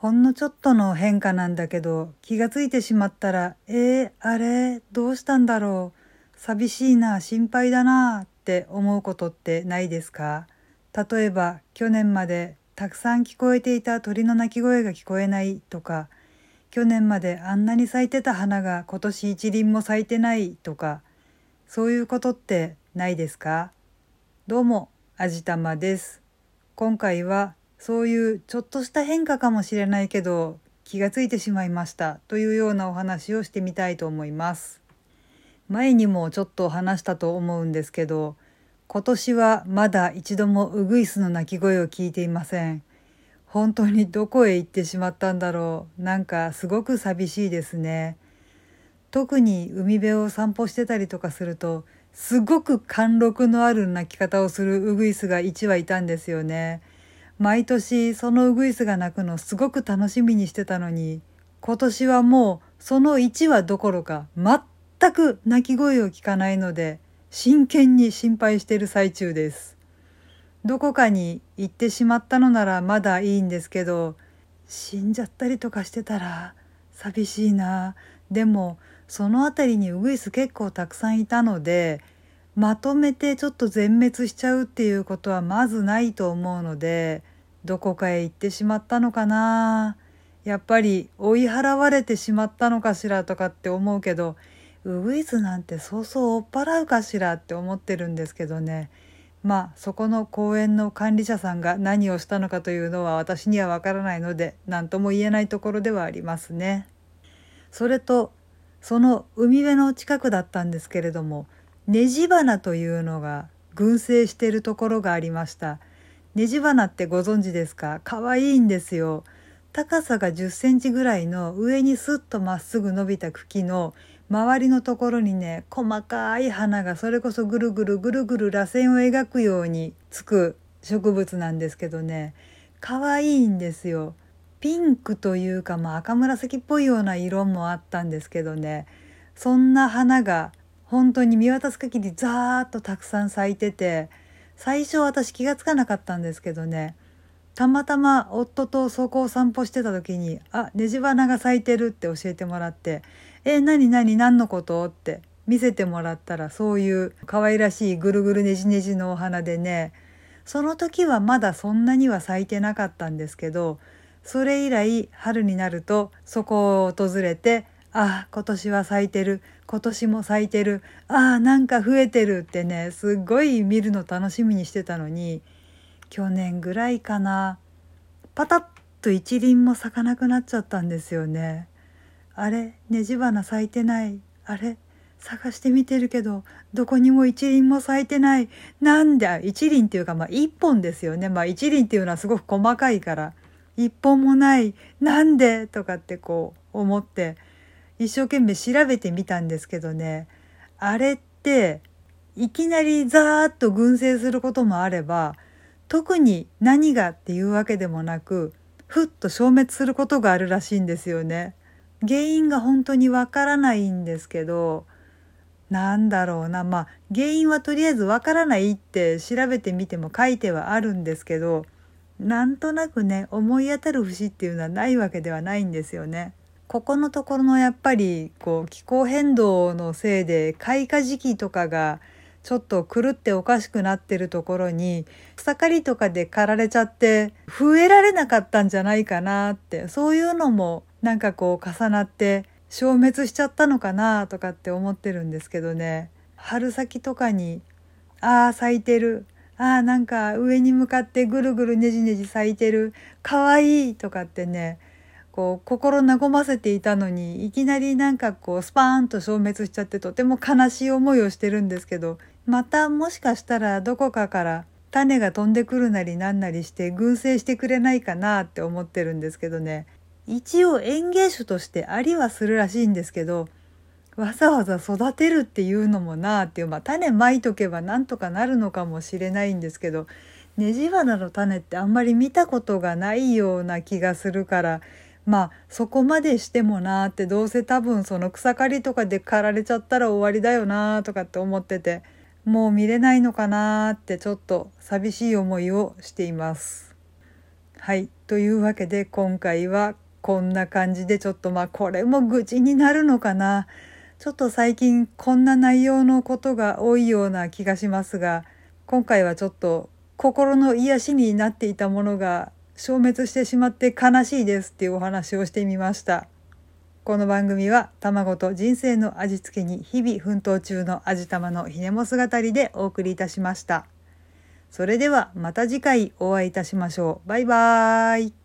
ほんのちょっとの変化なんだけど気がついてしまったら、えー、あれどうしたんだろう。寂しいな、心配だなって思うことってないですか？例えば去年までたくさん聞こえていた鳥の鳴き声が聞こえないとか去年まであんなに咲いてた花が今年一輪も咲いてないとかそういうことってないですか？どうもあじたまです。今回はそういうちょっとした変化かもしれないけど気がついてしまいましたというようなお話をしてみたいと思います前にもちょっと話したと思うんですけど今年はまだ一度もウグイスの鳴き声を聞いていません。本当にどこへ行ってしまったんだろう。なんかすごく寂しいですね。特に海辺を散歩してたりとかすると、すごく貫禄のある鳴き方をするウグイスが1羽いたんですよね。毎年そのウグイスが鳴くのすごく楽しみにしてたのに、今年はもうその1羽どころか全く鳴き声を聞かないので、真剣に心配している最中です。どこかに行ってしまったのならまだいいんですけど、死んじゃったりとかしてたら寂しいな。でも、その辺りにウグイス結構たくさんいたので、まとめてちょっと全滅しちゃうっていうことはまずないと思うので、どこかへ行ってしまったのかな。やっぱり追い払われてしまったのかしらとかって思うけど、ウグイスなんてそうそう追っ払うかしらって思ってるんですけどねまあそこの公園の管理者さんが何をしたのかというのは私にはわからないので何とも言えないところではありますね。それとその海辺の近くだったんですけれどもネジ花というのが群生しているところがありました。ネジ花ってご存知ですか？可愛いんですよ。高さが10センチぐらいの上にスッとまっすぐ伸びた茎の周りのところにね細かい花がそれこそぐるぐるぐるぐる螺旋を描くようにつく植物なんですけどね可愛いんですよ。ピンクというか、まあ、赤紫っぽいような色もあったんですけどねそんな花が本当に見渡す限りザーッとたくさん咲いてて最初私気が付かなかったんですけどね。たまたま夫とそこを散歩してた時に「あネジ花が咲いてる」って教えてもらってえ、何何何のこと？って見せてもらったらそういう可愛らしいぐるぐるねじねじのお花でね、その時はまだそんなには咲いてなかったんですけど、それ以来春になるとそこを訪れて、ああ、今年は咲いてる。今年も咲いてる。ああ、なんか増えてるってね、すっごい見るの楽しみにしてたのに、去年ぐらいかな、パタッと一輪も咲かなくなっちゃったんですよね。あれねじ花咲いてないあれ探してみてるけどどこにも一輪も咲いてないなんで一輪っていうかまあ一本ですよねまあ一輪っていうのはすごく細かいから一本もないなんで？とかってこう思って一生懸命調べてみたんですけどねあれっていきなりザーッと群生することもあれば特に何がっていうわけでもなくふっと消滅することがあるらしいんですよね。原因が本当にわからないんですけどなんだろうなまあ原因はとりあえずわからないって調べてみても書いてはあるんですけどなんとなくね思い当たる節っていうのはないわけではないんですよね。ここのところのやっぱりこう気候変動のせいで開花時期とかがちょっと狂っておかしくなってるところに草刈りとかで刈られちゃって増えられなかったんじゃないかなってそういうのもなんかこう重なって消滅しちゃったのかなとかって思ってるんですけどね。春先とかにああ咲いてる。ああなんか上に向かってぐるぐるねじねじ咲いてる。かわいいとかってねこう心和ませていたのにいきなりなんかこうスパーンと消滅しちゃってとても悲しい思いをしてるんですけどまたもしかしたらどこかから種が飛んでくるなりなんなりして群生してくれないかなって思ってるんですけどね。一応園芸種としてありはするらしいんですけどわざわざ育てるっていうのもなあっていうまあ種まいとけばなんとかなるのかもしれないんですけどネジ花の種ってあんまり見たことがないような気がするからまあそこまでしてもなあってどうせ多分その草刈りとかで刈られちゃったら終わりだよなあとかって思っててもう見れないのかなってちょっと寂しい思いをしています。はいというわけで今回はこんな感じでちょっとまあこれも愚痴になるのかなちょっと最近こんな内容のことが多いような気がしますが今回はちょっと心の癒しになっていたものが消滅してしまって悲しいですっていうお話をしてみました。この番組は卵と人生の味付けに日々奮闘中の味玉のひねも姿りでお送りいたしました。それではまた次回お会いいたしましょう。バイバーイ。